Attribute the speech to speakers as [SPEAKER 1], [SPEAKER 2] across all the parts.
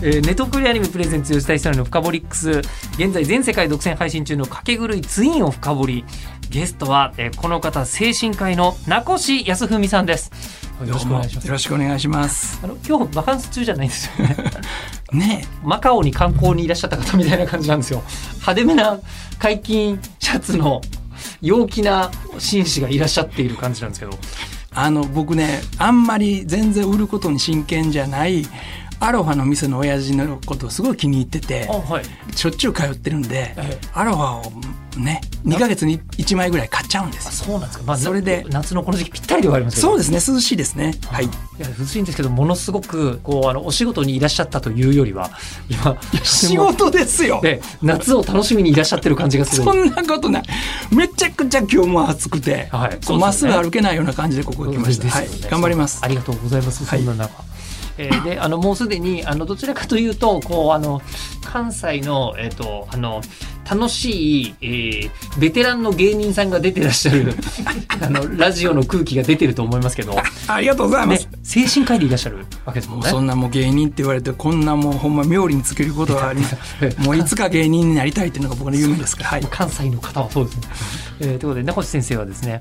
[SPEAKER 1] えー、ネトフリアニメプレゼンツ吉田久典の深掘りックス現在全世界独占配信中の掛け狂いツインを深掘りゲストは、えー、この方精神科医の名越康文さんです。
[SPEAKER 2] よろしくお願いします。よろしくお願いします。
[SPEAKER 1] あの今日バカンス中じゃないんですよね。
[SPEAKER 2] ね。
[SPEAKER 1] マカオに観光にいらっしゃった方みたいな感じなんですよ。派手めな解禁シャツの陽気な紳士がいらっしゃっている感じなんですけど。
[SPEAKER 2] あの僕ねあんまり全然売ることに真剣じゃないアロハの店の親父のことをすごい気に入ってて、はい、しょっちゅう通ってるんで、ええ、アロハをね2か月に1枚ぐらい買っちゃうんです
[SPEAKER 1] そうなんですか、まあ、
[SPEAKER 2] それで
[SPEAKER 1] 夏のこの時期ぴったりではあります
[SPEAKER 2] そうですね涼しいですね。はい。い
[SPEAKER 1] や涼しいんですけどものすごくこうあのお仕事にいらっしゃったというよりは
[SPEAKER 2] 今仕事ですよ。
[SPEAKER 1] で夏を楽しみにいらっしゃってる感じがする。
[SPEAKER 2] そんなことない。めちゃくちゃ今日も暑くてま、はい。ね、っすぐ歩けないような感じでここ来ました、ね、はい、頑張ります。
[SPEAKER 1] ありがとうございます。そんな中、はいえー、であのもうすでにあのどちらかというとこうあの関西の,、えーと、あの楽しい、えー、ベテランの芸人さんが出てらっしゃる あのラジオの空気が出てると思いますけど。
[SPEAKER 2] ありがとうございます、
[SPEAKER 1] ね、精神科医でいらっしゃるわけですもんね。
[SPEAKER 2] そんなもう芸人って言われてこんなもうほんま妙利につけることはあります もういつか芸人になりたいっていうのが僕の夢ですから、はい、
[SPEAKER 1] 関西の方はそうですね、えー、ということで名越先生はですね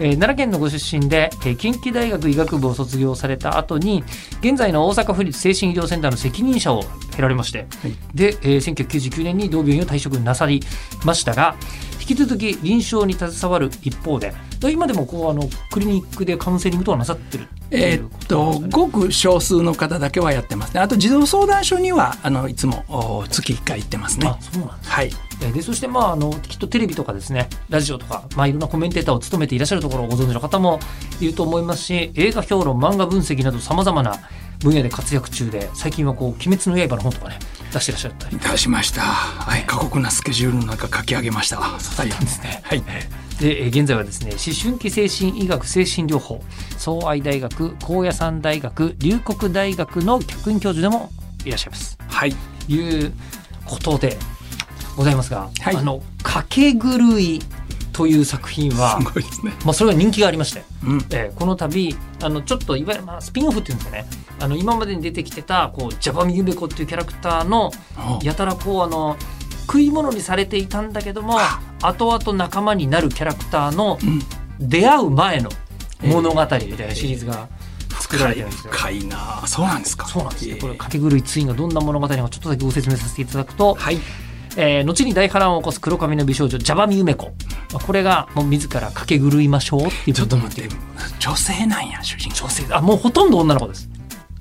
[SPEAKER 1] えー、奈良県のご出身で、えー、近畿大学医学部を卒業された後に現在の大阪府立精神医療センターの責任者を経られまして、はい、で、えー、1999年に同病院を退職なさりましたが引き続き臨床に携わる一方で今でもこうあのクリニックでカウンセリングとはなさってる
[SPEAKER 2] えー、っとごく少数の方だけはやってますね。あと児童相談所にはあのいつも月1回行ってますね。
[SPEAKER 1] あそうなんです、はいでそしてまああのきっとテレビとかですねラジオとか、まあ、いろんなコメンテーターを務めていらっしゃるところをご存知の方もいると思いますし映画評論漫画分析などさまざまな分野で活躍中で最近はこう「鬼滅の刃」の本とかね出してらっしゃったり。
[SPEAKER 2] 出しました。はい過酷なスケジュールの中書き上げました。
[SPEAKER 1] そうなんですね。はい。で現在はですね思春期精神医学精神療法総愛大学高野山大学龍谷大学の客員教授でもいらっしゃいます。
[SPEAKER 2] はい、
[SPEAKER 1] いうことでございますが、はい、あのかけ狂いという作品は、ね、まあ、それが人気がありまして、うん、えー、この度あのちょっといわゆる、まあ、スピンオフっていうんですかね。あの今までに出てきてたこうジャパミユメコっていうキャラクターのやたらこうあの食い物にされていたんだけども後々仲間になるキャラクターの出会う前の物語みたいなシリーズが作られてるんですよ。
[SPEAKER 2] 深いな。そうなんですか。
[SPEAKER 1] そうなんですよ。これかけ狂いツインがどんな物語かちょっとだけご説明させていただくと、はい、えー、後に大波乱を起こす黒髪の美少女ジャバミユメコ。これがもう自らかけ狂いましょうっていう。
[SPEAKER 2] ちょっと待って女性なんや主人公。女
[SPEAKER 1] 性あもうほとんど女の子です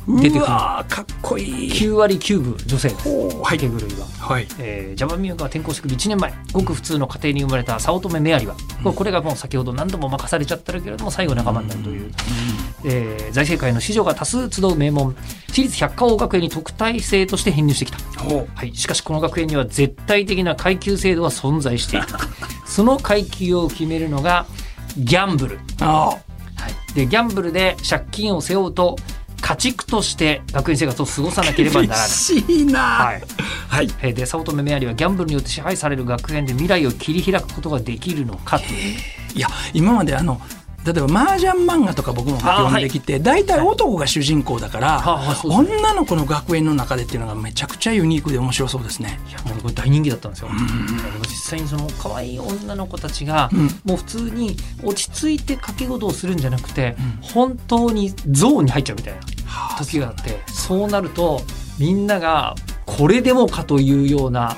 [SPEAKER 2] 出てくる。かっこいい。
[SPEAKER 1] 9割9分女性です。はい。狂いは、
[SPEAKER 2] はい。
[SPEAKER 1] えー、ジャバミューが転校してくる1年前。ごく普通の家庭に生まれた早乙女メアリは、うん、これがもう先ほど何度も任されちゃってるけれども最後仲間になるという、うん、えー、財政界の子女が多数集う名門。私立百科王学園に特待生として編入してきた、はい、しかしこの学園には絶対的な階級制度は存在している その階級を決めるのがギャンブル。
[SPEAKER 2] はい、
[SPEAKER 1] でギャンブルで借金を背負うと家畜として学園生活を過ごさなければならない。
[SPEAKER 2] しいな。はい。
[SPEAKER 1] はい。で早乙女メアリーはギャンブルによって支配される学園で未来を切り開くことができるのかという。
[SPEAKER 2] いや今まであの例えば麻雀漫画とか僕も読んできて大体、男が主人公だから、女の子の学園の中でっていうのがめちゃくちゃユニークで面白そうですね。
[SPEAKER 1] いやもうこれ大人気だったんですよ。実際にその可愛い女の子たちが、もう普通に落ち着いて掛け事をするんじゃなくて、本当にゾーンに入っちゃうみたいな時があって、そうなるとみんながこれでもかというような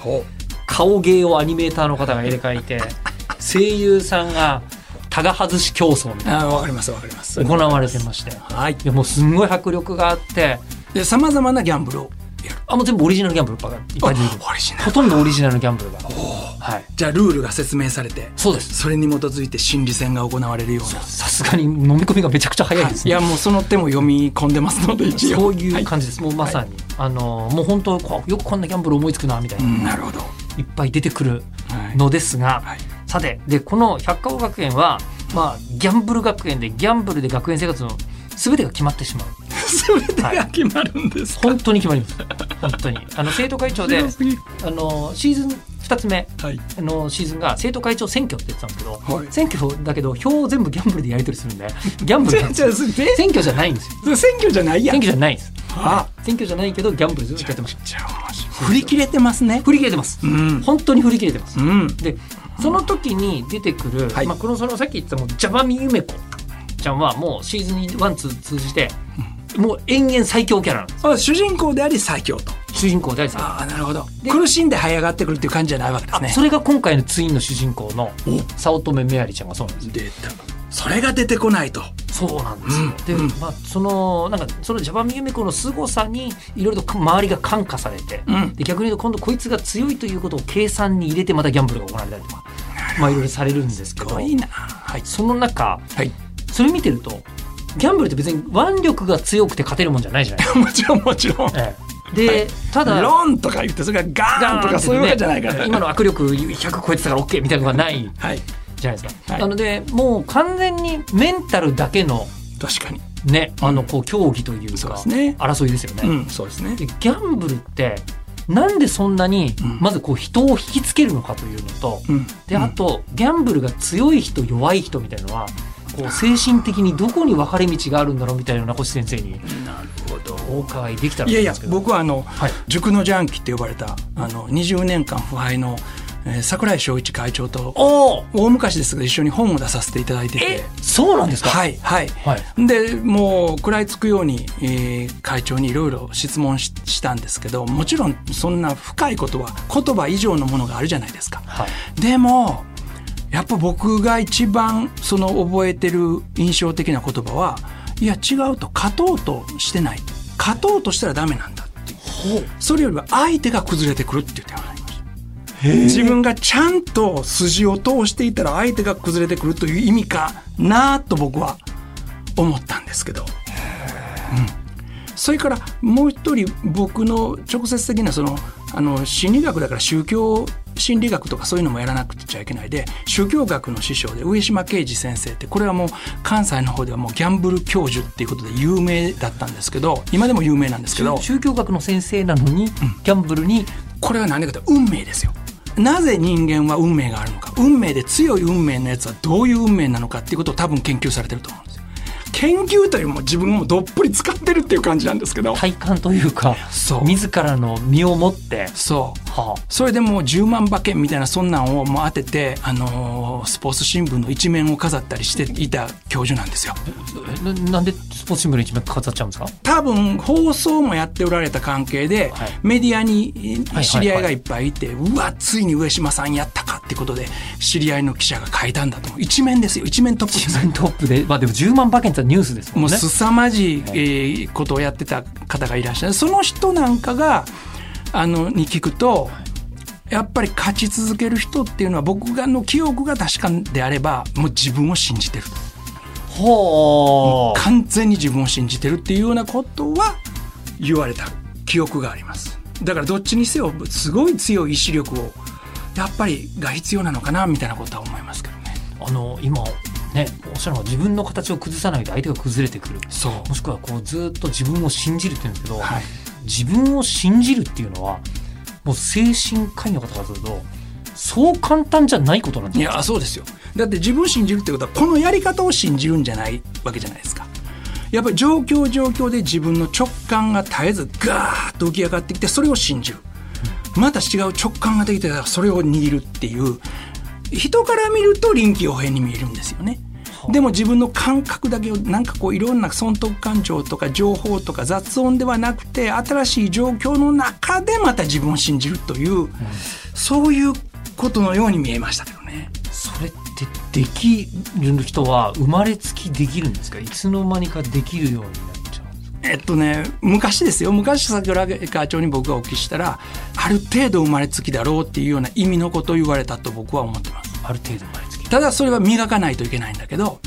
[SPEAKER 1] 顔芸をアニメーターの方が入れ替えて 声優さんがタガ外し競争みたいな。
[SPEAKER 2] わかりますわかります。
[SPEAKER 1] 行われてまして、はい、でもすんごい迫力があって。
[SPEAKER 2] でさまざまなギャンブルを
[SPEAKER 1] あもう全部オリジナルギャンブルばっかいっぱい出てくるほとんどオリジナルギャンブルが、
[SPEAKER 2] はい、じゃあルールが説明されて
[SPEAKER 1] そうです。
[SPEAKER 2] それに基づいて心理戦が行われるような。
[SPEAKER 1] さすがに飲み込みがめちゃくちゃ早いです
[SPEAKER 2] ね、はい、いやもうその手も読み込んでますので
[SPEAKER 1] 一応。そういう感じです、もうまさに、あのもう本当よくこんなギャンブル思いつくなみたいな、
[SPEAKER 2] なるほど。
[SPEAKER 1] いっぱい出てくるのですが、さてでこの百花王学園は、まあ、ギャンブル学園でギャンブルで学園生活の全てが決まってしまう。
[SPEAKER 2] 全てが決まるんです
[SPEAKER 1] 本当に決まります。本当に。あの生徒会長で、あのシーズン2つ目、はい、あのシーズンが生徒会長選挙って言ってたんですけど、はい、選挙だけど票を全部ギャンブルでやり取りするんで ギャンブル選挙じゃないんです
[SPEAKER 2] よ。選挙じゃないや。
[SPEAKER 1] 選挙じゃないです。あ。選挙じゃないけどギャンブルずっとやってます
[SPEAKER 2] 振り切れてますね。
[SPEAKER 1] 振り切れてます、うん、本当に振り切れてます、うん、でその時に出てくる、はい、まあ、このそのさっき言ったもジャバミユメコちゃんはもうシーズン1、2通じて、もう延々最強キャラなんです。
[SPEAKER 2] 主人公であり最強と。
[SPEAKER 1] 主人公であり最
[SPEAKER 2] 強ああなるほど。苦しんで這い上がってくるっていう感じじゃないわけですね
[SPEAKER 1] それが今回のツインの主人公の早乙女メアリちゃんがそうなんです
[SPEAKER 2] 出た。それが出てこないと。
[SPEAKER 1] そうなんですよ、うん、で、まあそのなんかそのジャパンミユメコの凄さにいろいろと周りが感化されて、うん、で逆に言うと今度こいつが強いということを計算に入れてまたギャンブルが行われたりとかまあいろいろされるんですけど
[SPEAKER 2] いいな、はい、
[SPEAKER 1] その中、はい、それ見てるとギャンブルって別に腕力が強くて勝てるもんじゃないじゃない。
[SPEAKER 2] もちろんもちろん。え
[SPEAKER 1] え、で、はい、ただ
[SPEAKER 2] ロンとか言ってそれがガーンとかそういうわけじゃないから、ね、
[SPEAKER 1] 今の握力100超えてたから OK みたいなのがない、はい、じゃないですか。はい、なのでもう完全にメンタルだけの
[SPEAKER 2] 確かに。
[SPEAKER 1] ねあのこう競技というか、うん、ね、争いですよね。
[SPEAKER 2] うん、そうですね。
[SPEAKER 1] ギャンブルってなんでそんなにまずこう人を引きつけるのかというのと、うん、であとギャンブルが強い人弱い人みたいなのはこう精神的にどこに分かれ道があるんだろうみたいな星先生になるほど。お伺いできたら
[SPEAKER 2] いやいや僕はあの、はい、塾のジャンキって呼ばれたあの20年間腐敗のえー、櫻井翔一会長と大昔ですが一緒に本を出させていただいてて。
[SPEAKER 1] そうなんですか？
[SPEAKER 2] はいはい、はい、でもう食らいつくように、えー、会長にいろいろ質問ししたんですけどもちろんそんな深いことは言葉以上のものがあるじゃないですか、はい、でもやっぱ僕が一番その覚えてる印象的な言葉はいや違うと勝とうとしてない。勝とうとしたらダメなんだっていう。それよりは相手が崩れてくるって言ってました自分がちゃんと筋を通していたら相手が崩れてくるという意味かなと僕は思ったんですけど、うん、それからもう一人僕の直接的なそのあの心理学だから宗教心理学とかそういうのもやらなくちゃいけないで宗教学の師匠で上島啓治先生ってこれはもう関西の方ではもうギャンブル教授っていうことで有名だったんですけど今でも有名なんですけど。
[SPEAKER 1] 宗教学の先生なのに、ギャンブルに
[SPEAKER 2] これは何でかというと運命ですよなぜ人間は運命があるのか。運命で強い運命のやつはどういう運命なのかっていうことを多分研究されてると思うんですよ。研究というも自分もどっぷり使ってるっていう感じなんですけど。
[SPEAKER 1] 体感というかそう。自らの身をもって。
[SPEAKER 2] そう、はあ、それでもう10万馬券みたいなそんなんをもう当てて、あのー、スポーツ新聞の一面を飾ったりしていた教授なんですよ。
[SPEAKER 1] ななんでスポーツ新聞の一面飾っちゃうんですか？
[SPEAKER 2] 多分放送もやっておられた関係で、はい、メディアに知り合いがいっぱいいて、はいはいはい、うわついに上島さんやったかってことで知り合いの記者が書いたんだと一面ですよ。一面トップ
[SPEAKER 1] 一面トップでまあでも10万馬券ってニュースですもんね。もう
[SPEAKER 2] 凄まじい、えー、ことをやってた方がいらっしゃる。その人なんかが、あの、に聞くと、やっぱり勝ち続ける人っていうのは僕がの記憶が確かであれば、もう自分を信じてる。
[SPEAKER 1] ほ
[SPEAKER 2] う。完全に自分を信じてるっていうようなことは言われた。記憶があります。だからどっちにせよすごい強い意志力をやっぱりが必要なのかなみたいなことは思いますけどね。
[SPEAKER 1] あの今ね、おっしゃるのは自分の形を崩さないと相手が崩れてくる。もしくはこうずっと自分を信じるって言うんですけど、はい、自分を信じるっていうのはもう精神科医の方からするとそう簡単じゃないことなんです
[SPEAKER 2] いやそうですよ。だって自分を信じるってことはこのやり方を信じるんじゃないわけじゃないですか。やっぱり状況状況で自分の直感が絶えずガーッと浮き上がってきてそれを信じる。また違う直感ができてたらそれを握るっていう。人から見ると臨機応変に見えるんですよね。でも自分の感覚だけをなんかこういろんな損得感情とか情報とか雑音ではなくて新しい状況の中でまた自分を信じるという、うん、そういうことのように見えましたけどね。
[SPEAKER 1] それってできる人は生まれつきできるんですか？いつの間にかできるようになっちゃうんですか？
[SPEAKER 2] えっとね昔ですよ。昔桜川町に僕がお聞きしたらある程度生まれつきだろうっていうような意味のことを言われたと僕は思ってます。
[SPEAKER 1] ある程度
[SPEAKER 2] ただそれは磨かないといけないんだけど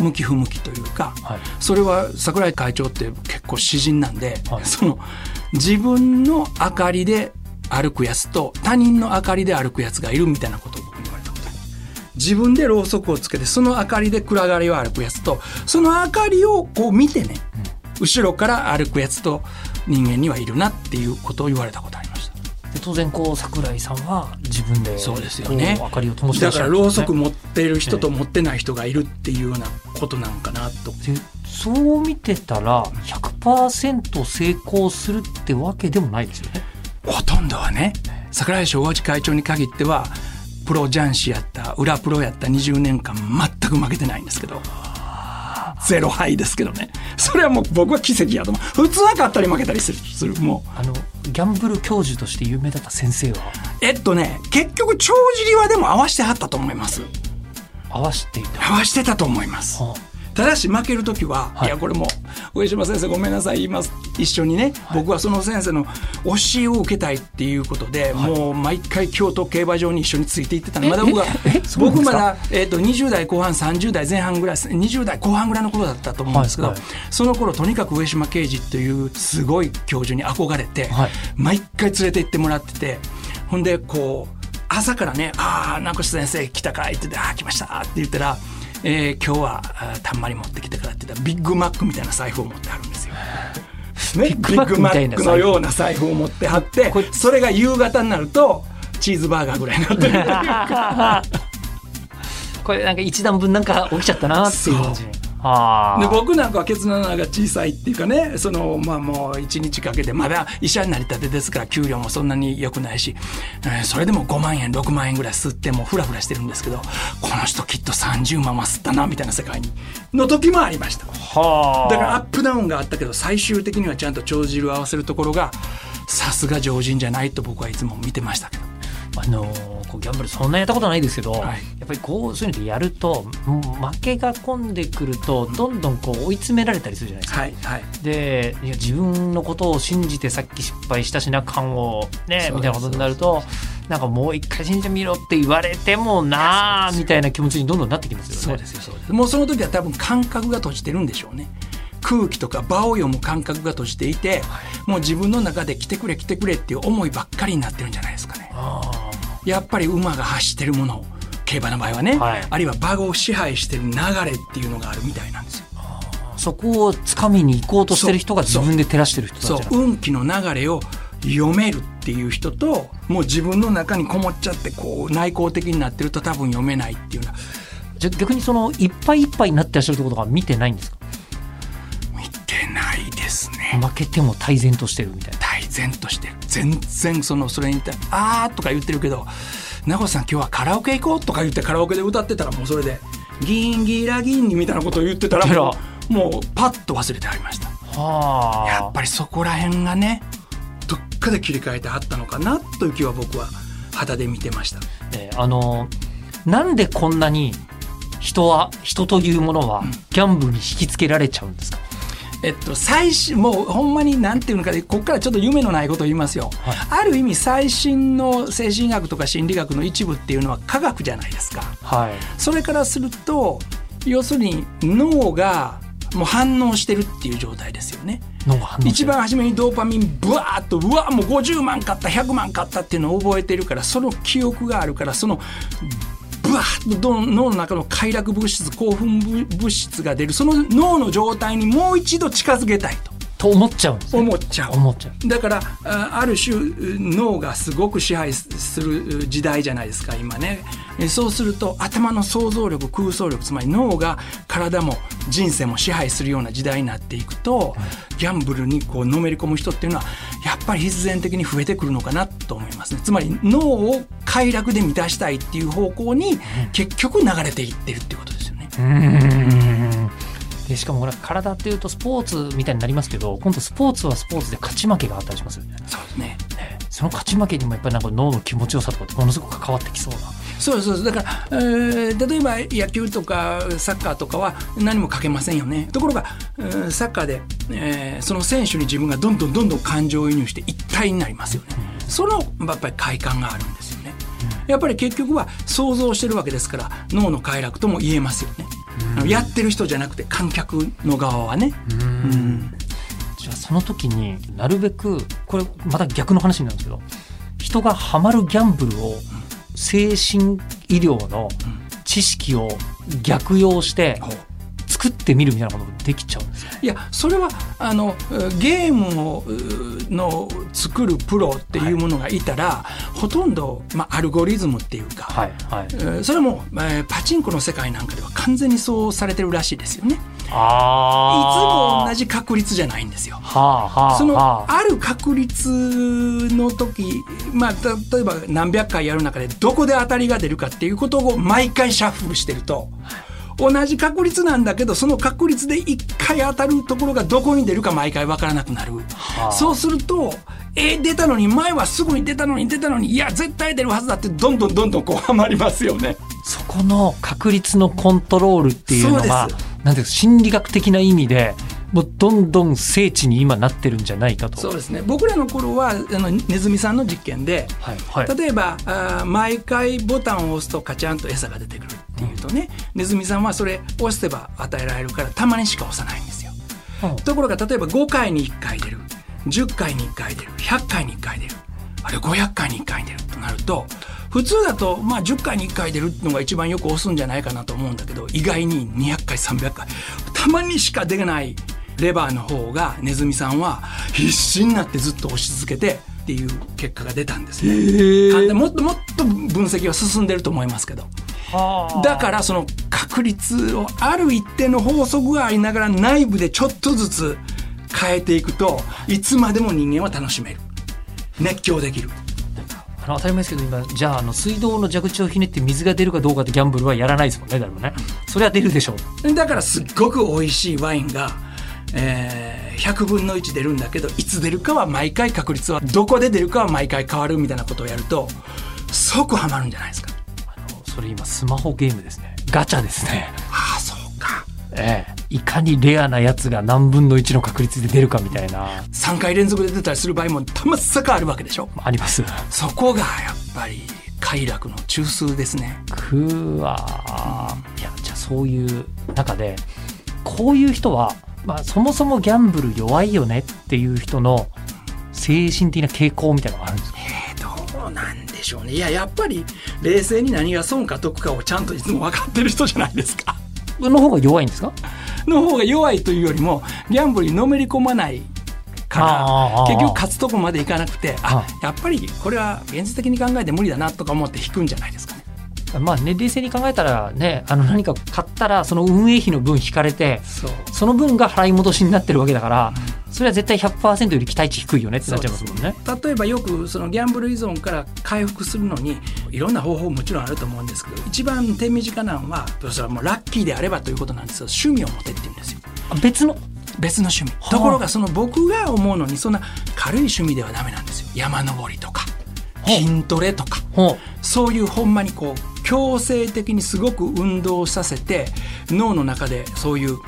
[SPEAKER 2] 向き不向きというか、はい、それは桜井会長って結構詩人なんで、はい、その自分の明かりで歩くやつと他人の明かりで歩くやつがいるみたいなことを僕言われたこと自分でろうそくをつけてその明かりで暗がりを歩くやつとその明かりをこう見てね、うん、後ろから歩くやつと人間にはいるなっていうことを言われたことありました
[SPEAKER 1] 当然こう桜井さんは自分で
[SPEAKER 2] そうですよね
[SPEAKER 1] 明かりを灯して
[SPEAKER 2] だからろうそく持ってる人と持ってない人がいるっていうようなことなのかなと。
[SPEAKER 1] そう見てたら100%成功するってわけでもないですよね。
[SPEAKER 2] ほとんどはね櫻井昭和会長に限ってはプロ雀士やった裏プロやった20年間全く負けてないんですけどゼロ敗ですけどね。それはもう僕は奇跡やと思う。普通は勝ったり負けたりするする。も
[SPEAKER 1] う。あのギャンブル教授として有名だった先生は？
[SPEAKER 2] えっとね結局帳尻はでも合わしてはったと思います。
[SPEAKER 1] 合わしていた。
[SPEAKER 2] 合わしてたと思います、はあただし負ける時は、はい、いやこれも上島先生ごめんなさい言います。一緒にね、はい、僕はその先生の教えを受けたいっていうことで、はい、もう毎回京都競馬場に一緒についていってたの。まだ僕は僕まだ、えーと、20代後半30代前半ぐらい20代後半ぐらいの頃だったと思うんですけど、その頃とにかく上島刑事というすごい教授に憧れて、毎回連れて行ってもらっててほんでこう朝からね「ああ名越先生来たかい」って言って「ああ来ました」って言ったら「えー、今日はたんまり持ってきてからって言ったらビッグマックみたいな財布を持ってあるんですよ。ね、ビッグマックのような財布を持ってはってそれが夕方になるとチーズバーガーぐらいになってる。
[SPEAKER 1] これなんか一段分なんか起きちゃったなっていう感じ
[SPEAKER 2] で僕なんかはケツの穴が小さいっていうかねそのまあもう一日かけてまだ医者になりたてですから給料もそんなに良くないし、えー、それでも5万円6万円ぐらい吸ってもフラフラしてるんですけどこの人きっと30万は吸ったなみたいな世界にの時もありました。だからアップダウンがあったけど最終的にはちゃんと帳尻を合わせるところがさすが常人じゃないと僕はいつも見てましたけど。
[SPEAKER 1] あのこうギャンブルそんなやったことないですけど、はい、やっぱりこうそういうのでやると負けが込んでくるとどんどんこう追い詰められたりするじゃないですか。はいはい、でいや自分のことを信じてさっき失敗したしな感をねみたいなことになると。なんかもう一回信じてみろって言われてもなあみたいな気持ちにどんどんなってきますよね。
[SPEAKER 2] そうですよそうですもうその時は多分感覚が閉じてるんでしょうね。空気とか場を読む感覚が閉じていて、はい、もう自分の中で来てくれ来てくれっていう思いばっかりになってるんじゃないですかね。やっぱり馬が走ってるもの競馬の場合はね、はい、あるいは馬を支配してる流れっていうのがあるみたいなんですよ。
[SPEAKER 1] そこをつかみに行こうとしてる人が自分で照らしてる人
[SPEAKER 2] そう運気の流れを読めるっていう人ともう自分の中にこもっちゃってこう内向的になってると多分読めないっていうのは
[SPEAKER 1] じゃ逆にそのいっぱいいっぱいになってらっしゃるってことが見てないんですか？負けても泰然としてるみたいな。
[SPEAKER 2] 泰然としてる。全然そのそれに対「あー」とか言ってるけど「名越さん今日はカラオケ行こう」とか言ってカラオケで歌ってたらもうそれで「ギンギラギンに」みたいなことを言ってたらもうもうパッと忘れてありました。はやっぱりそこら辺がねどっかで切り替えてあったのかなという気は僕は肌で見てました、
[SPEAKER 1] えー、あのなんでこんなに人は人というものはギャンブルに引きつけられちゃうんですか、
[SPEAKER 2] えっと、最新もうほんまになんていうのかここからちょっと夢のないことを言いますよ、はい、ある意味最新の精神医学とか心理学の一部っていうのは科学じゃないですか、はい、それからすると要するに脳がもう反応してるっていう状態ですよね。一番初めにドーパミンブワーッとうわもう50万買った100万買ったっていうのを覚えてるからその記憶があるからそのブワッと脳の中の快楽物質興奮物質が出るその脳の状態にもう一度近づけたいと。
[SPEAKER 1] と思っちゃうんです
[SPEAKER 2] ね。思っちゃう。思っちゃう。だからある種脳がすごく支配する時代じゃないですか今ね。そうすると頭の想像力空想力つまり脳が体も人生も支配するような時代になっていくと、ギャンブルにこうのめり込む人っていうのはやっぱり必然的に増えてくるのかなと思いますね。つまり脳を快楽で満たしたいっていう方向に結局流れていってるっていうことですよね。うん
[SPEAKER 1] でしかも体っていうとスポーツみたいになりますけど今度スポーツはスポーツで勝ち負けがあったりしますよね。
[SPEAKER 2] そうですね。
[SPEAKER 1] その勝ち負けにもやっぱりなんか脳の気持ちよさとかってものすごく関わってきそうな。
[SPEAKER 2] そうそうだから、えー、例えば野球とかサッカーとかは何もかけませんよね。ところが、えー、サッカーで、えー、その選手に自分がどんどんどんどん感情移入して一体になりますよね。そのやっぱり快感があるんですよね。やっぱり結局は想像してるわけですから脳の快楽とも言えますよねやってる人じゃなくて観客の側はね。うん。
[SPEAKER 1] じゃあその時になるべくこれまた逆の話になるんですけど人がハマるギャンブルを精神医療の知識を逆用して作ってみるみたいなことできちゃうんです
[SPEAKER 2] いやそれはあのゲームをの作るプロっていうものがいたら、はい、ほとんど、まあ、アルゴリズムっていうか、はいはい、それも、えー、パチンコの世界なんかでは完全にそうされてるらしいですよね。あいつも同じ確率じゃないんですよ。はあはあ、そのある確率の時、まあ、例えば何百回やる中でどこで当たりが出るかっていうことを毎回シャッフルしてると。同じ確率なんだけどその確率で1回当たるところがどこに出るか毎回分からなくなる、はあ、そうするとえ出たのに前はすぐに出たのに出たのにいや絶対出るはずだってどんどんどんどんこうはまりますよね。
[SPEAKER 1] そこの確率のコントロールっていうのがなんていう心理学的な意味でもうどんどん聖地に今なってるんじゃないかと。
[SPEAKER 2] そうですね。僕らの頃はあのネズミさんの実験で、はいはい、例えばあ毎回ボタンを押すとカチャンと餌が出てくるっていうとね、うん、ネズミさんはそれ押せば与えられるからたまにしか押さないんですよ、うん、ところが例えば5回に1回出る10回に1回出る100回に1回出るあれ500回に1回出るとなると普通だと、まあ、10回に1回出るのが一番よく押すんじゃないかなと思うんだけど意外に200回300回たまにしか出ないレバーの方がネズミさんは必死になってずっと押し続けてっていう結果が出たんですね。もっともっと分析は進んでると思いますけど。だからその確率をある一定の法則がありながら内部でちょっとずつ変えていくといつまでも人間は楽しめる。熱狂できる。
[SPEAKER 1] あの当たり前ですけど今じゃああの水道の蛇口をひねって水が出るかどうかってギャンブルはやらないですもんね誰もね。それは出るでしょ
[SPEAKER 2] う。だからすっごく美味しいワインがえー、100分の1出るんだけどいつ出るかは毎回確率はどこで出るかは毎回変わるみたいなことをやると即ハマるんじゃないですか
[SPEAKER 1] それ今スマホゲームですね。ガチャですね。
[SPEAKER 2] ああそうか。
[SPEAKER 1] ええ。いかにレアなやつが何分の1の確率で出るかみたいな。
[SPEAKER 2] 3回連続で出たりする場合もたまさかあるわけでしょ。
[SPEAKER 1] あります。
[SPEAKER 2] そこがやっぱり快楽の中枢ですね。
[SPEAKER 1] くわ、うん、いやじゃあそういう中でこういう人はまあ、そもそもギャンブル弱いよねっていう人の精神的な傾向みたいなのがあるんですか、
[SPEAKER 2] えー、どうなんでしょうね。いややっぱり冷静に何が損か得かをちゃんといつも分かってる人じゃないですか。
[SPEAKER 1] の方が弱いんですか？
[SPEAKER 2] の方が弱いというよりもギャンブルにのめり込まないから結局勝つとこまでいかなくてあやっぱりこれは現実的に考えて無理だなとか思って引くんじゃないですかね。
[SPEAKER 1] まあね、冷静に考えたらねあの何か買ったらその運営費の分引かれてその分が払い戻しになってるわけだから、それは絶対100%より期待値低いよねってなっちゃいますもんね。
[SPEAKER 2] 例えばよくそのギャンブル依存から回復するのにいろんな方法もちろんあると思うんですけど一番手短なのはそれはもうラッキーであればということなんですけど趣味を持てって言うんですよ。
[SPEAKER 1] 別の？
[SPEAKER 2] 別の趣味、ところがその僕が思うのにそんな軽い趣味ではダメなんですよ。山登りとか筋トレとか。そういうほんまにこう強制的にすごく運動させて脳の中でそういう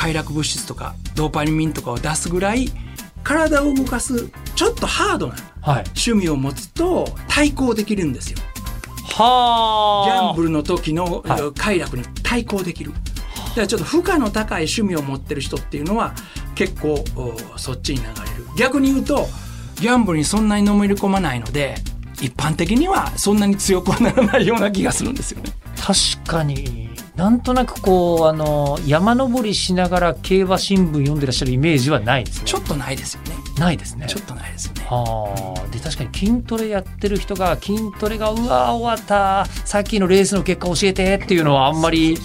[SPEAKER 2] 快楽物質とかドーパミンとかを出すぐらい体を動かすちょっとハードな趣味を持つと対抗できるんですよ。はギャンブルの時の快楽に対抗できる。だからちょっと負荷の高い趣味を持ってる人っていうのは結構そっちに流れる。逆に言うとギャンブルにそんなにのめり込まないので一般的にはそんなに強くはならないような気がするんですよね。
[SPEAKER 1] 確かになんとなくこうあの山登りしながら競馬新聞読んでらっしゃるイメージはないですね。
[SPEAKER 2] ちょっとないですよね。
[SPEAKER 1] ないですね。
[SPEAKER 2] ちょっとないですよね。
[SPEAKER 1] はあ。で確かに筋トレやってる人が筋トレがうわ終わったさっきのレースの結果教えてっていうのはあんまり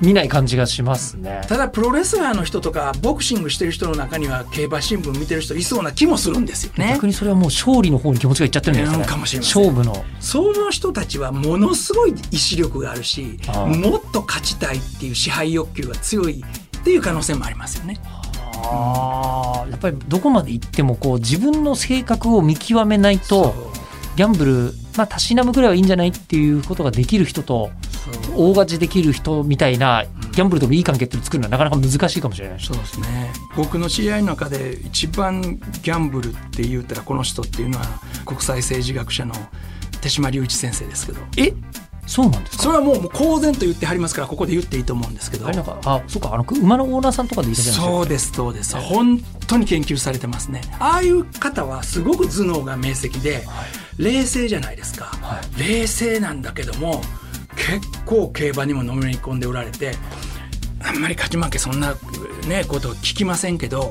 [SPEAKER 1] 見ない感じがしますね。
[SPEAKER 2] ただプロレスラーの人とかボクシングしてる人の中には競馬新聞見てる人いそうな気もするんですよね。
[SPEAKER 1] 逆にそれはもう勝利の方に気持ちがいっちゃってるんですか,、ね、かもしれません。勝負の。
[SPEAKER 2] その人たちはものすごい意志力があるしもっと勝ちたいっていう支配欲求が強いっていう可能性もありますよね。
[SPEAKER 1] あやっぱりどこまで行ってもこう自分の性格を見極めないとギャンブル、まあ、たしなむぐらいはいいんじゃないっていうことができる人と大勝ちできる人みたいなギャンブルともいい関係って作るのはなかなか難しいかもしれない、
[SPEAKER 2] そうですね。僕の知り合いの中で一番ギャンブルって言ったらこの人っていうのは国際政治学者の手島隆一先生ですけど。
[SPEAKER 1] え？そうなんですか？
[SPEAKER 2] それはもう公然と言ってはりますからここで言っていいと思うんですけど。
[SPEAKER 1] あなんかあそうかあの馬のオーナーさんとかで言
[SPEAKER 2] ったじゃないですか？そうですそうです。本当に研究されてますね。ああいう方はすごく頭脳が明晰で、はい、冷静じゃないですか、はい、冷静なんだけども結構競馬にものめり込んでおられてあんまり勝ち負けそんなねこと聞きませんけど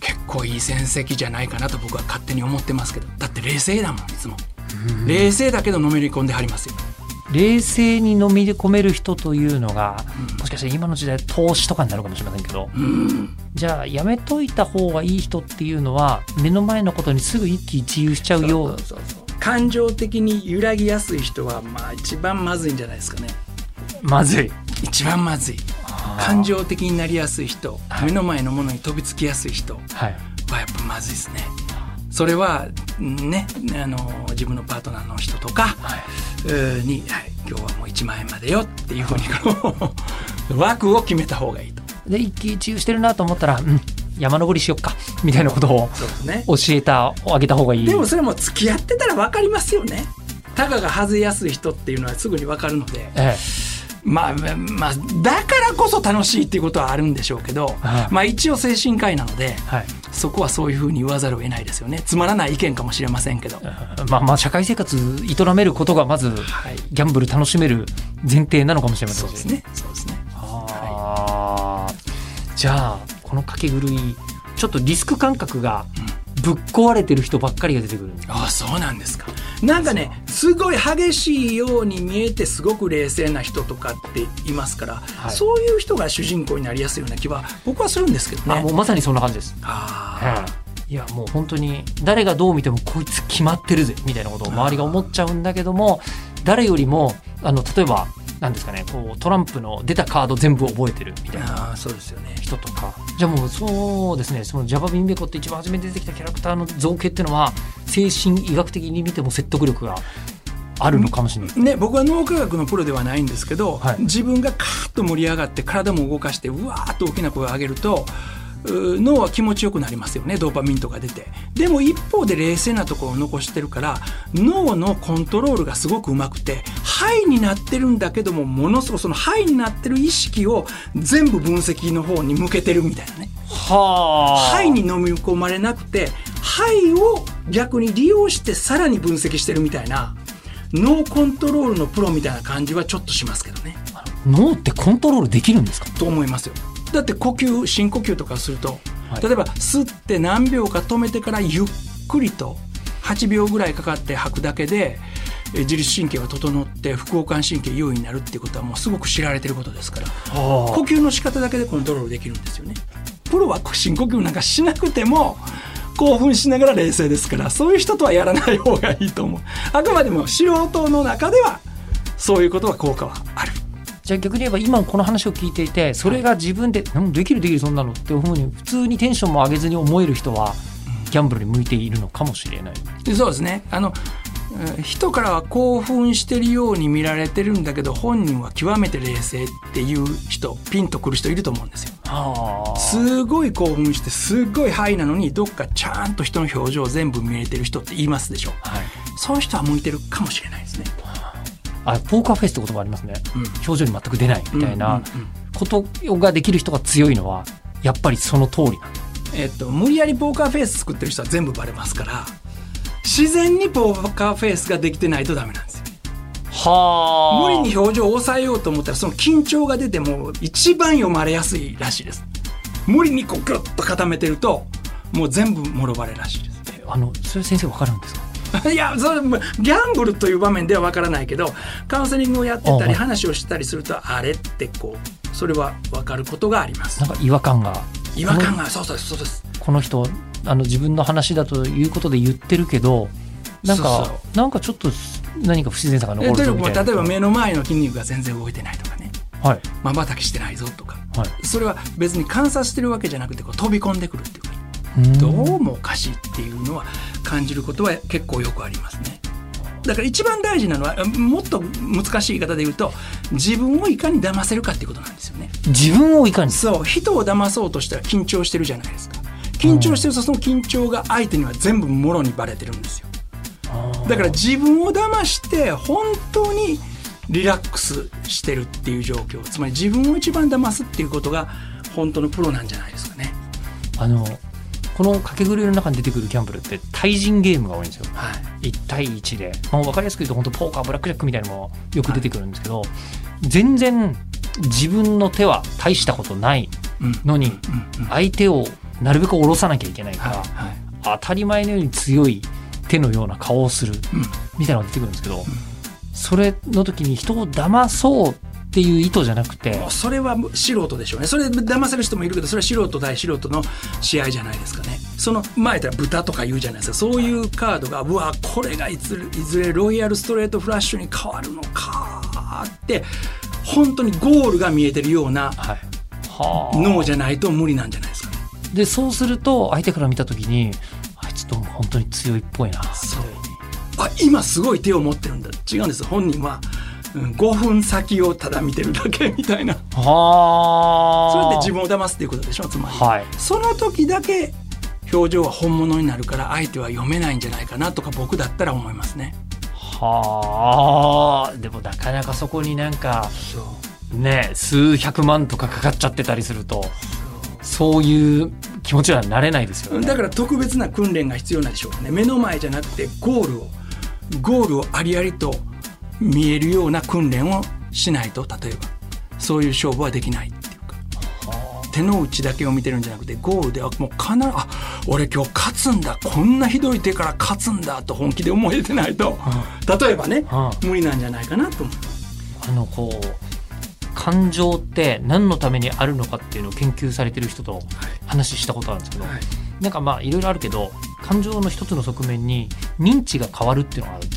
[SPEAKER 2] 結構いい戦績じゃないかなと僕は勝手に思ってますけどだって冷静だもんいつも。冷静だけどのめり込んではりますよ。
[SPEAKER 1] 冷静に飲み込める人というのが、うん、もしかしたら今の時代投資とかになるかもしれませんけど、うん、じゃあやめといた方がいい人っていうのは目の前のことにすぐ一喜一憂しちゃうよう
[SPEAKER 2] 感情的に揺らぎやすい人はまあ一番まずいんじゃないですかね。
[SPEAKER 1] まずい。
[SPEAKER 2] 一番まずい。感情的になりやすい人、はい、目の前のものに飛びつきやすい人はやっぱまずいですね、それはねあの自分のパートナーの人とか、はい、に、はい、今日はもう1万円までよっていうふうに 枠を決めた方がいいと。
[SPEAKER 1] で一喜一憂してるなと思ったら、うん、山登りしよっかみたいなことを教えた、あげた方がいい。
[SPEAKER 2] でもそれも付き合ってたら分かりますよね。タガが外れやすい人っていうのはすぐに分かるので、ええ。まあ、まあ、だからこそ楽しいっていうことはあるんでしょうけど、はい、まあ一応精神科医なので、はい、そこはそういうふうに言わざるを得ないですよね。つまらない意見かもしれませんけど。
[SPEAKER 1] まあまあ社会生活営めることがまず、はい、ギャンブル楽しめる前提なのかもしれません、
[SPEAKER 2] そうですね。そうですね。
[SPEAKER 1] はい、じゃあ、この掛け狂い、ちょっとリスク感覚がぶっ壊れてる人ばっかりが出てくる
[SPEAKER 2] ああ、そうなんですか。なんかねすごい激しいように見えてすごく冷静な人とかっていますから、はい、そういう人が主人公になりやすいような気は僕はするんですけどね。
[SPEAKER 1] あもうまさにそんな感じです。あいやもう本当に誰がどう見てもこいつ決まってるぜみたいなことを周りが思っちゃうんだけども誰よりもあの例えばなんですかねこうトランプの出たカード全部覚えてるみたいな。人とか。じゃあもうそうですねそのジャバビンベコって一番初めて出てきたキャラクターの造形っていうのは精神医学的に見ても説得力があるのかもしれない、
[SPEAKER 2] ね、僕は脳科学のプロではないんですけど、はい、自分がカーッと盛り上がって体も動かしてうわーっと大きな声を上げると脳は気持ちよくなりますよねドーパミンとか出て。でも一方で冷静なところを残してるから脳のコントロールがすごくうまくてハイになってるんだけどもものすごくそのハイになってる意識を全部分析の方に向けてるみたいなね。はハイに飲み込まれなくてハイを逆に利用してさらに分析してるみたいな脳コントロールのプロみたいな感じはちょっとしますけどね。
[SPEAKER 1] 脳ってコントロールできるんですか？
[SPEAKER 2] と思いますよだって呼吸深呼吸とかすると、はい、例えば吸って何秒か止めてからゆっくりと8秒ぐらいかかって吐くだけで自律神経が整って副交感神経優位になるっていうことはもうすごく知られてることですから。呼吸の仕方だけでコントロールできるんですよね。プロは深呼吸なんかしなくても興奮しながら冷静ですからそういう人とはやらない方がいいと思う。あくまでも素人の中ではそういうことは効果はある
[SPEAKER 1] じゃあ逆に言えば今この話を聞いていてそれが自分で、はい、できるできるそんなのっていうふうに普通にテンションも上げずに思える人はギャンブルに向いているのかもしれない。
[SPEAKER 2] そうですねあの人からは興奮してるように見られてるんだけど本人は極めて冷静っていう人ピンとくる人いると思うんですよ。すごい興奮してすごいハイなのにどっかちゃんと人の表情全部見えてる人って言いますでしょ、はい、そういう人は向いてるかもしれないですね。
[SPEAKER 1] あポーカーフェイスって言葉ありますね、うん、表情に全く出ないみたいなことができる人が強いのはやっぱりその通りなん
[SPEAKER 2] えっと、無理やりポーカーフェイス作ってる人は全部バレますから自然にポーカーフェイスができてないとダメなんですよ。は無理に表情を抑えようと思ったらその緊張が出ても一番読まれやすいらしいです。無理にこうグッと固めてるともう全部もろバレらしいです。
[SPEAKER 1] あのそれ先生わかるんですか？
[SPEAKER 2] いやそれギャンブルという場面ではわからないけどカウンセリングをやってたり話をしたりするとあれってこうそれは分かることがあります。
[SPEAKER 1] なんか違和感が。
[SPEAKER 2] 違和感がそうそうそうです。
[SPEAKER 1] この人あの自分の話だということで言ってるけどなんかなんかちょっと何か不自然さが残るぞみたい
[SPEAKER 2] な。例えば目の前の筋肉が全然動いてないとかね。まばたきしてないぞとか、はい、それは別に観察してるわけじゃなくてこう飛び込んでくるっていうかどうもおかしいっていうのは感じることは結構よくありますね。だから一番大事なのはもっと難しい言い方で言うと自分をいかに騙せるかっていうことなんですよね。
[SPEAKER 1] 自分をいかに？
[SPEAKER 2] そう人を騙そうとしたら緊張してるじゃないですか。緊張してるとその緊張が相手には全部もろにバレてるんですよ。だから自分を騙して本当にリラックスしてるっていう状況。つまり自分を一番騙すっていうことが本当のプロなんじゃないですかね。
[SPEAKER 1] あのこの掛け狂いの中に出てくるギャンブルって対人ゲームが多いんですよ、はい、1対1で、まあ、分かりやすく言うと本当ポーカーブラックジャックみたいなのもよく出てくるんですけど、はい、全然自分の手は大したことないのに相手をなるべく下ろさなきゃいけないから、はい、当たり前のように強い手のような顔をするみたいなのが出てくるんですけど、それの時に人を騙そうっていう意図じゃなくて。
[SPEAKER 2] それは素人でしょうね。それ騙せる人もいるけどそれは素人対素人の試合じゃないですかね。その前では豚とか言うじゃないですか。そういうカードがうわこれがいずれいずれロイヤルストレートフラッシュに変わるのかって本当にゴールが見えてるような脳じゃないと無理なんじゃないですかね。
[SPEAKER 1] でそうすると相手から見た時にあいつとも本当に強いっぽいなそう。
[SPEAKER 2] あ今すごい手を持ってるんだ。違うんです。本人は。うん、5分先をただ見てるだけみたいな。それで自分を騙すっていうことでしょつまり、はい、その時だけ表情は本物になるから相手は読めないんじゃないかなとか僕だったら思いますね。
[SPEAKER 1] はあ。でもなかなかそこになんかね数百万とかかかっちゃってたりするとそういう気持ちはなれないですよね。
[SPEAKER 2] だから特別な訓練が必要なんでしょうね。目の前じゃなくてゴールをゴールをありありと見えるような訓練をしないと例えば。そういう勝負はできないっていうか。手の内だけを見てるんじゃなくてゴールではもう必ずあ俺今日勝つんだ。こんなひどい手から勝つんだと本気で思えてないと。例えばね無理なんじゃないかなと思います。
[SPEAKER 1] あのこう感情って何のためにあるのかっていうのを研究されてる人と話したことあるんですけど、はい、なんかまあいろいろあるけど感情の一つの側面に認知が変わるっていうのがある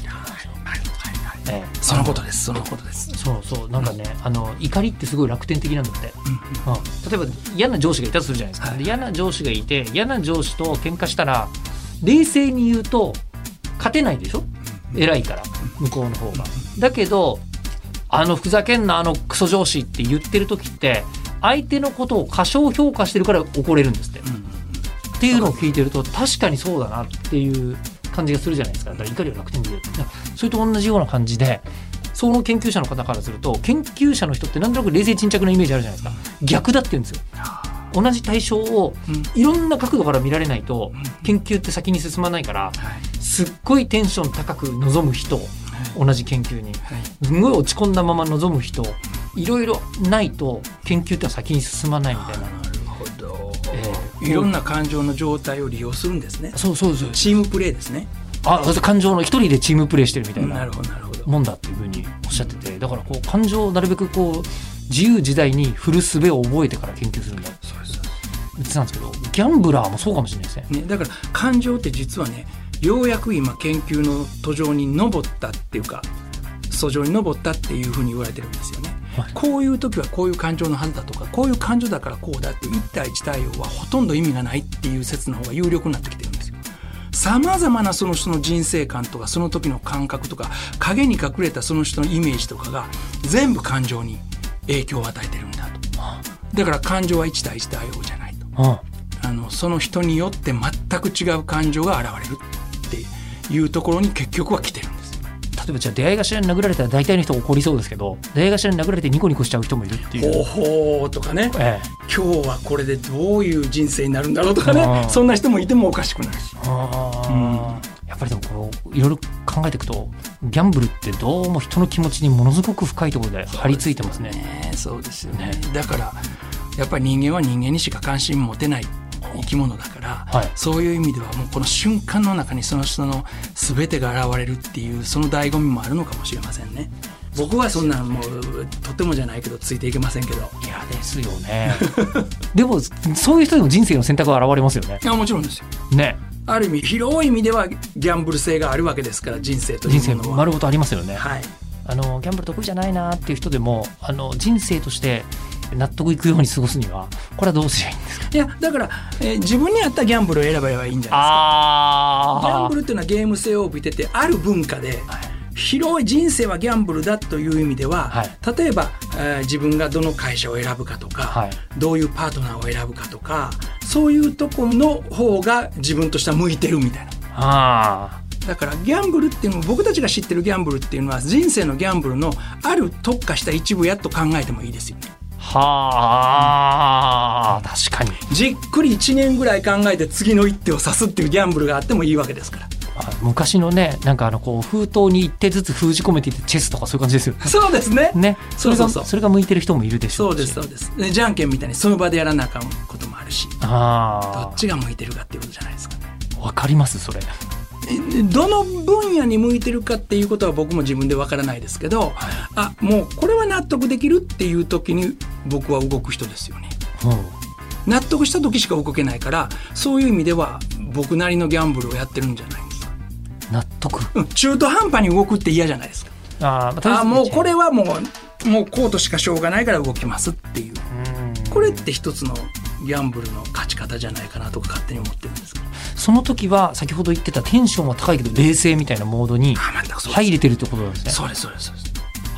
[SPEAKER 2] ええ、そのことですそのことです。
[SPEAKER 1] そうそうなんかね、うん、あの怒りってすごい楽天的なんだって、うん、うん、例えば嫌な上司がいたとするじゃないですか、はい、嫌な上司がいて嫌な上司と喧嘩したら冷静に言うと勝てないでしょ、うん、偉いから向こうの方が、だけどあのふざけんなあのクソ上司って言ってる時って相手のことを過小評価してるから怒れるんですって、っていうのを聞いてると確かにそうだなっていう感じがするじゃないですか。だから怒りは楽天でそれと同じような感じでその研究者の方からすると研究者の人ってなんとなく冷静沈着なイメージあるじゃないですか。逆だって言うんですよ。同じ対象をいろんな角度から見られないと研究って先に進まないからすっごいテンション高く望む人同じ研究に。すごい落ち込んだまま望む人いろいろないと研究って先に進まないみたいな。
[SPEAKER 2] いろんな感情の状態を利用するんですね。
[SPEAKER 1] そうそうそう。
[SPEAKER 2] チームプレーですね。
[SPEAKER 1] あ、感情の一人でチームプレーしてるみたいな。なるほど、なるほど。もんだっていうふうにおっしゃってて、だからこう感情をなるべくこう自由自在に振る術を覚えてから研究するんだ。そうです。言ってたんですけど、ギャンブラーもそうかもしれないですね。ね、
[SPEAKER 2] だから感情って実はね、ようやく今研究の途上に登ったっていうか、訴状に登ったっていうふうに言われてるんですよね。こういう時はこういう感情のはずだとかこういう感情だからこうだって一対一対応はほとんど意味がないっていう説の方が有力になってきてるんですよ。さまざまなその人の人生観とかその時の感覚とか影に隠れたその人のイメージとかが全部感情に影響を与えてるんだと。だから感情は一対一対応じゃないと。あのその人によって全く違う感情が現れるっていうところに結局は来てるんです。
[SPEAKER 1] 例えばじゃあ出会い頭に殴られたら大体の人怒りそうですけど出会い頭に殴られてニコニコしちゃう人もいるっていう。
[SPEAKER 2] ほほとかね、ええ、今日はこれでどういう人生になるんだろうとかね。そんな人もいてもおかしくないし。
[SPEAKER 1] うん、やっぱりでもこういろいろ考えていくとギャンブルってどうも人の気持ちにものすごく深いところで張り付いてますね。
[SPEAKER 2] そうですよね、ね、だからやっぱり人間は人間にしか関心持てない生き物だから、はい、そういう意味ではもうこの瞬間の中にその人の全てが現れるっていうその醍醐味もあるのかもしれませんね。僕はそんなもうとてもじゃないけどついていけませんけど。い
[SPEAKER 1] やですよね。でもそういう人でも人生の選択は現れますよね。
[SPEAKER 2] いやもちろんですよ。
[SPEAKER 1] ね。
[SPEAKER 2] ある意味広い意味ではギャンブル性があるわけですから人生という
[SPEAKER 1] ものは。人生丸ごとありますよね。はい。あのギャンブル得意じゃないなっていう人でもあの人生として納得いくように過ごすにはこれはどうすればいいんですか？
[SPEAKER 2] いやだから、えー、自分に合ったギャンブルを選べばいいんじゃないですか。ギャンブルっていうのはゲーム性を帯びててある文化で、広い人生はギャンブルだという意味では、はい、例えば、えー、自分がどの会社を選ぶかとか、はい、どういうパートナーを選ぶかとかそういうとこの方が自分としては向いてるみたいな。あだからギャンブルっていうのも僕たちが知ってるギャンブルっていうのは人生のギャンブルのある特化した一部やと考えてもいいですよね。
[SPEAKER 1] はあ、確かに。
[SPEAKER 2] じっくり1年ぐらい考えて次の一手を指すっていうギャンブルがあってもいいわけですから。
[SPEAKER 1] 昔のねなんかあのこう封筒に一手ずつ封じ込めていってチェスとかそういう感じですよね。
[SPEAKER 2] そうですね。
[SPEAKER 1] ね。それがそれが向いてる人もいるでしょ
[SPEAKER 2] うそうですそうです。じゃんけんみたいにその場でやらなあかんこともあるし。ああ。どっちが向いてるかっていうことじゃないですかね。
[SPEAKER 1] わかりますそれ。
[SPEAKER 2] どの分野に向いてるかっていうことは僕も自分でわからないですけど、はい、あもうこれは納得できるっていう時に僕は動く人ですよね。納得した時しか動けないからそういう意味では僕なりのギャンブルをやってるんじゃないですか。
[SPEAKER 1] 納得、
[SPEAKER 2] 中途半端に動くって嫌じゃないですか。あ、あ、もうこれはもうもうこうとしかしょうがないから動きますっていう。これって一つのギャンブルの勝ち方じゃないかなとか勝手に思ってるんですけど
[SPEAKER 1] その時は先ほど言ってたテンションは高いけど冷静みたいなモードに入れてるってことなんですね。
[SPEAKER 2] そうですそうです。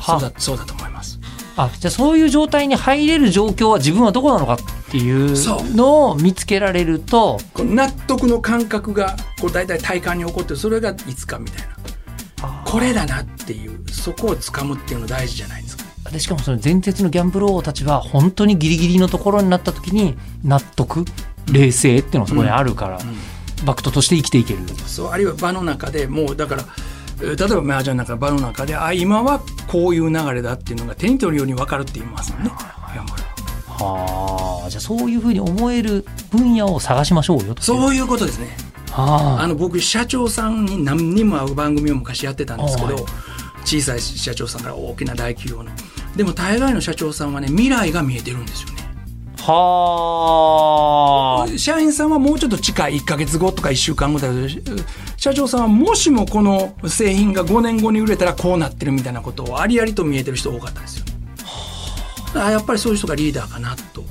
[SPEAKER 2] そうだそうだと思います。
[SPEAKER 1] あじゃあそういう状態に入れる状況は自分はどこなのかっていうのを見つけられると
[SPEAKER 2] 納得の感覚がこう大体体感に起こってそれがいつかみたいな。これだなっていうそこをつかむっていうの大事じゃないですか。
[SPEAKER 1] でしかもその前鉄のギャンブル王たちは本当にギリギリのところになった時に納得冷静っていうのがそこにあるから、うんうんバクトとして生きていける。
[SPEAKER 2] そうあるいは場の中でもうだから例えば麻雀なんか場の中であ今はこういう流れだっていうのが手に取るように分かるって言いますもんね。
[SPEAKER 1] はあじゃあそういうふうに思える分野を探しましょうよ
[SPEAKER 2] そういうことですね。はあ、あの僕社長さんに何人も会う番組を昔やってたんですけど、小さい社長さんから大きな大企業の。でも大概の社長さんはね未来が見えてるんですよね。はあ。社員さんはもうちょっと近い1か月後とか1週間後だ社長さんはもしもこの製品が5年後に売れたらこうなってるみたいなことをありありと見えてる人多かったですよ。はあ、やっぱりそういう人がリーダーかなと。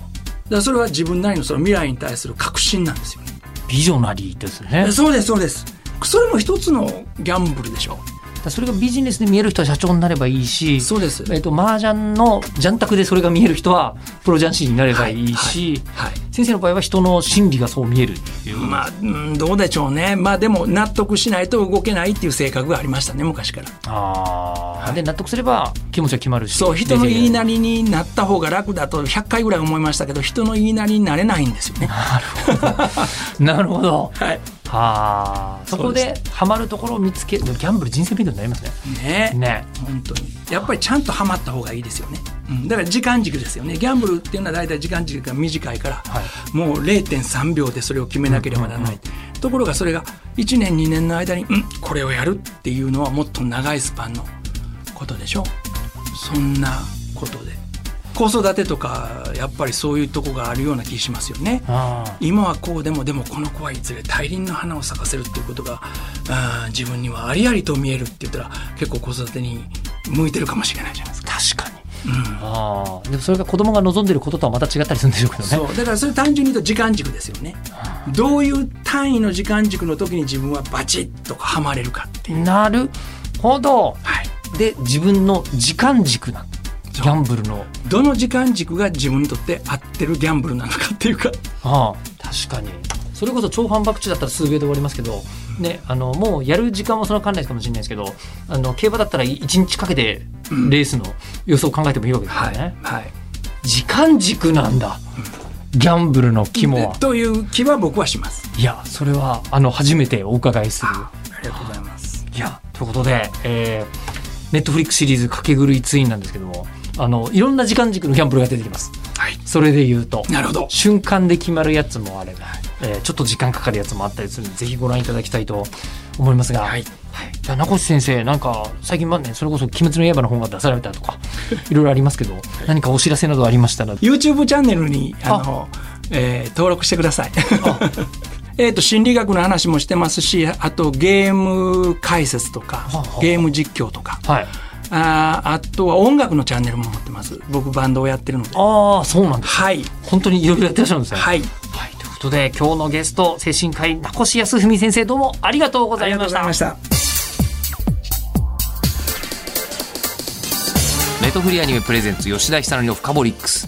[SPEAKER 2] だそれは自分なりのその未来に対する確信なんですよね。
[SPEAKER 1] ビジョナリーですね。
[SPEAKER 2] そうです、そうです。それも一つのギャンブルでしょ。
[SPEAKER 1] それがビジネスで見える人は社長になればいいし
[SPEAKER 2] そうです、
[SPEAKER 1] えーと、麻雀の雀卓でそれが見える人はプロ雀士になればいいし、はい。はい。はい、先生の場合は人の心理がそう見えるっていう。
[SPEAKER 2] まあ、うん、どうでしょうね。まあでも納得しないと動けないっていう性格がありましたね昔から。
[SPEAKER 1] ああ、で納得すれば気持ちは決まるし。
[SPEAKER 2] そう人の言いなりになった方が楽だと100回ぐらい思いましたけど人の言いなりになれないんですよね。
[SPEAKER 1] なるほどなるほど。はいはあそこでハマるところを見つけるギャンブル人生勉強になります
[SPEAKER 2] ね。ね。ね。本当に。やっぱりちゃんとハマった方がいいですよね、うん、だから時間軸ですよね。ギャンブルっていうのは大体時間軸が短いから、はい、もう0.3秒でそれを決めなければならない、ところがそれが1年2年の間にうんこれをやるっていうのはもっと長いスパンのことでしょ。そんなことで子育てとかやっぱりそういうとこがあるような気しますよね。今はこうでもでもこの子はいずれ大輪の花を咲かせるっていうことがあ自分にはありありと見えるって言ったら結構子育てに向いてるかもしれないじゃないですか。
[SPEAKER 1] 確かに。うん、あでもそれが子供が望んでることとはまた違ったりするんでしょうけどね。
[SPEAKER 2] そう。だからそれ単純に言うと時間軸ですよね。どういう単位の時間軸の時に自分はバチッとはまれるかっていう。
[SPEAKER 1] なるほど、はい、で自分の時間軸なんギャンブルの。
[SPEAKER 2] どの時間軸が自分にとって合ってるギャンブルなのかっていうか。
[SPEAKER 1] ああ確かに。それこそ超反爆地だったら数秒で終わりますけど、ね、あのもうやる時間はその関連かもしれないですけどあの競馬だったら1日かけてレースの予想を考えてもいいわけですよね、うん、はい、はい、時間軸なんだ、うん、ギャンブルの肝は。
[SPEAKER 2] という気は僕はします。
[SPEAKER 1] いやそれはあの初めてお伺いする。
[SPEAKER 2] ありがとうございます。
[SPEAKER 1] いやということで、えー、ネットフリックシリーズ「かけ狂いツイン」なんですけどもあのいろんな時間軸のギャンブルが出てきます。はい、それで言うと
[SPEAKER 2] なるほど。
[SPEAKER 1] 瞬間で決まるやつもあれば、えー、ちょっと時間かかるやつもあったりするのでぜひご覧いただきたいと思いますが、はい、はい、じゃあ名越先生なんか最近はねそれこそ「鬼滅の刃」の本が出されたとかい。ろいろありますけど何かお知らせなどありましたら。
[SPEAKER 2] YouTube チャンネルにあのえー、登録してください。えっと心理学の話もしてますしあとゲーム解説とかゲーム実況とか。はいああとは音楽のチャンネルも持ってます。僕バンドをやってるので。
[SPEAKER 1] ああそうなんです
[SPEAKER 2] はい。
[SPEAKER 1] 本当にいろいろやってらっしゃるんですね。
[SPEAKER 2] はい、
[SPEAKER 1] はい、ということで今日のゲスト精神科医名越康文先生どうもありがとうございました。ありがとうございましたネトフリアニメプレゼンツ吉田久典のフカボリックス。